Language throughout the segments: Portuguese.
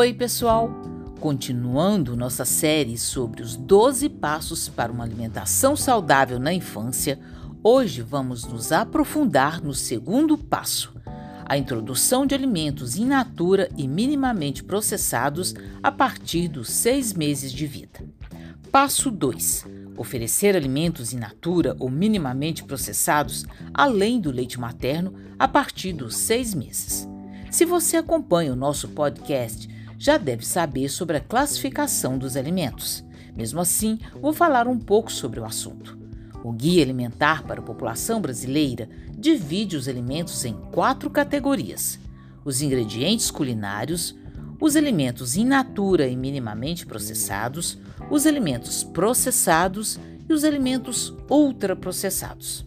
Oi, pessoal! Continuando nossa série sobre os 12 passos para uma alimentação saudável na infância, hoje vamos nos aprofundar no segundo passo, a introdução de alimentos in natura e minimamente processados a partir dos seis meses de vida. Passo 2. Oferecer alimentos in natura ou minimamente processados, além do leite materno, a partir dos seis meses. Se você acompanha o nosso podcast, já deve saber sobre a classificação dos alimentos. Mesmo assim, vou falar um pouco sobre o assunto. O Guia Alimentar para a População Brasileira divide os alimentos em quatro categorias: os ingredientes culinários, os alimentos in natura e minimamente processados, os alimentos processados e os alimentos ultraprocessados.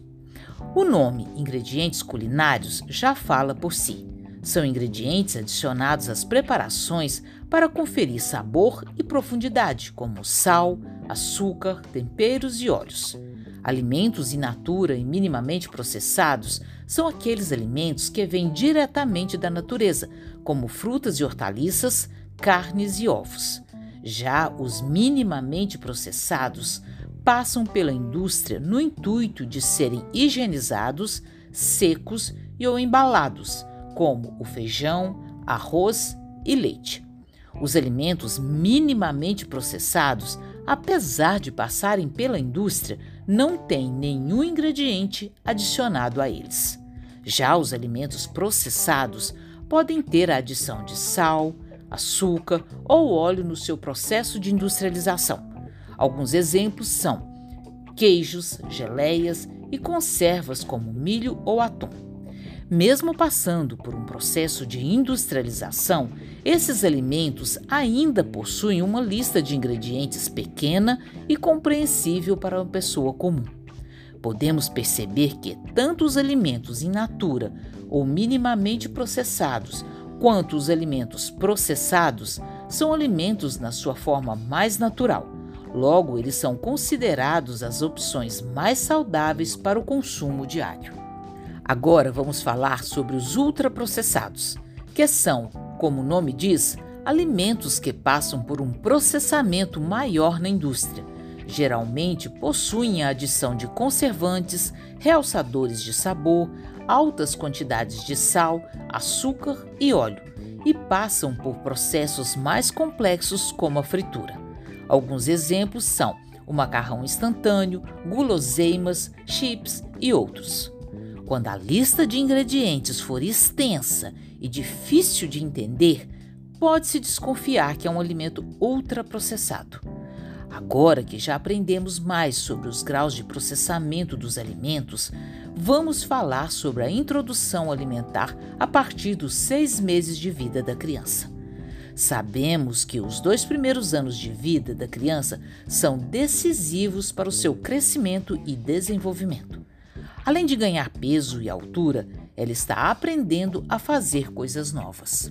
O nome ingredientes culinários já fala por si. São ingredientes adicionados às preparações para conferir sabor e profundidade, como sal, açúcar, temperos e óleos. Alimentos in natura e minimamente processados são aqueles alimentos que vêm diretamente da natureza, como frutas e hortaliças, carnes e ovos. Já os minimamente processados passam pela indústria no intuito de serem higienizados, secos e ou embalados como o feijão, arroz e leite. Os alimentos minimamente processados, apesar de passarem pela indústria, não têm nenhum ingrediente adicionado a eles. Já os alimentos processados podem ter a adição de sal, açúcar ou óleo no seu processo de industrialização. Alguns exemplos são queijos, geleias e conservas como milho ou atum. Mesmo passando por um processo de industrialização, esses alimentos ainda possuem uma lista de ingredientes pequena e compreensível para uma pessoa comum. Podemos perceber que tanto os alimentos in natura ou minimamente processados, quanto os alimentos processados são alimentos na sua forma mais natural. Logo, eles são considerados as opções mais saudáveis para o consumo diário. Agora vamos falar sobre os ultraprocessados, que são, como o nome diz, alimentos que passam por um processamento maior na indústria. Geralmente possuem a adição de conservantes, realçadores de sabor, altas quantidades de sal, açúcar e óleo, e passam por processos mais complexos como a fritura. Alguns exemplos são o macarrão instantâneo, guloseimas, chips e outros. Quando a lista de ingredientes for extensa e difícil de entender, pode-se desconfiar que é um alimento ultraprocessado. Agora que já aprendemos mais sobre os graus de processamento dos alimentos, vamos falar sobre a introdução alimentar a partir dos seis meses de vida da criança. Sabemos que os dois primeiros anos de vida da criança são decisivos para o seu crescimento e desenvolvimento. Além de ganhar peso e altura, ela está aprendendo a fazer coisas novas.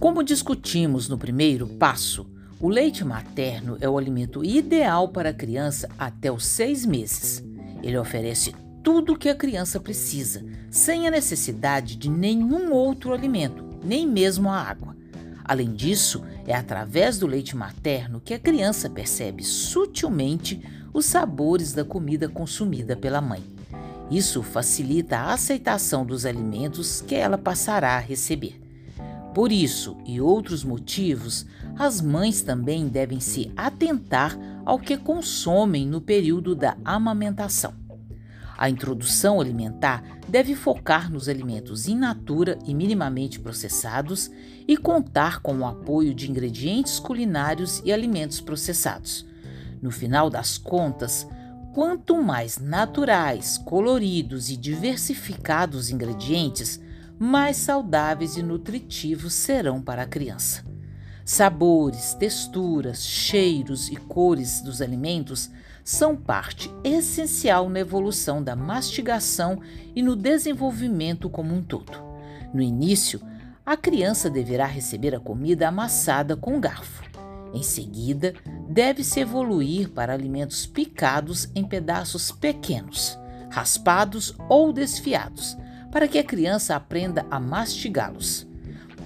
Como discutimos no primeiro passo, o leite materno é o alimento ideal para a criança até os seis meses. Ele oferece tudo o que a criança precisa, sem a necessidade de nenhum outro alimento, nem mesmo a água. Além disso, é através do leite materno que a criança percebe sutilmente os sabores da comida consumida pela mãe. Isso facilita a aceitação dos alimentos que ela passará a receber. Por isso e outros motivos, as mães também devem se atentar ao que consomem no período da amamentação. A introdução alimentar deve focar nos alimentos in natura e minimamente processados e contar com o apoio de ingredientes culinários e alimentos processados. No final das contas, Quanto mais naturais, coloridos e diversificados os ingredientes, mais saudáveis e nutritivos serão para a criança. Sabores, texturas, cheiros e cores dos alimentos são parte essencial na evolução da mastigação e no desenvolvimento como um todo. No início, a criança deverá receber a comida amassada com garfo. Em seguida, deve-se evoluir para alimentos picados em pedaços pequenos, raspados ou desfiados, para que a criança aprenda a mastigá-los.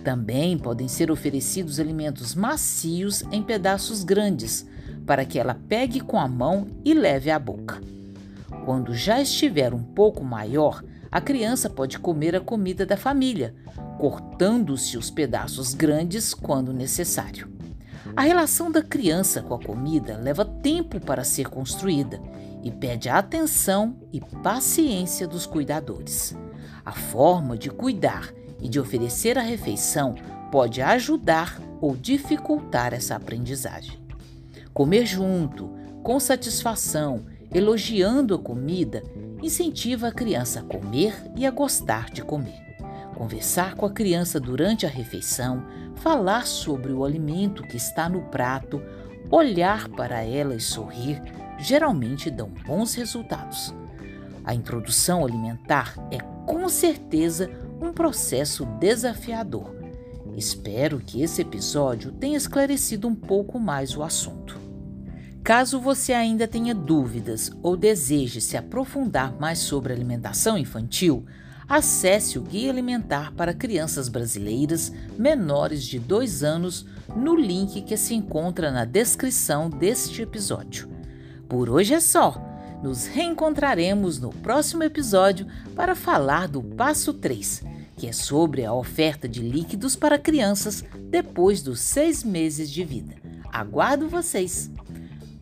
Também podem ser oferecidos alimentos macios em pedaços grandes, para que ela pegue com a mão e leve à boca. Quando já estiver um pouco maior, a criança pode comer a comida da família, cortando-se os pedaços grandes quando necessário. A relação da criança com a comida leva tempo para ser construída e pede a atenção e paciência dos cuidadores. A forma de cuidar e de oferecer a refeição pode ajudar ou dificultar essa aprendizagem. Comer junto, com satisfação, elogiando a comida, incentiva a criança a comer e a gostar de comer. Conversar com a criança durante a refeição, falar sobre o alimento que está no prato, olhar para ela e sorrir, geralmente dão bons resultados. A introdução alimentar é com certeza um processo desafiador. Espero que esse episódio tenha esclarecido um pouco mais o assunto. Caso você ainda tenha dúvidas ou deseje se aprofundar mais sobre alimentação infantil, acesse o Guia Alimentar para Crianças Brasileiras menores de 2 anos no link que se encontra na descrição deste episódio. Por hoje é só. Nos reencontraremos no próximo episódio para falar do passo 3, que é sobre a oferta de líquidos para crianças depois dos seis meses de vida. Aguardo vocês!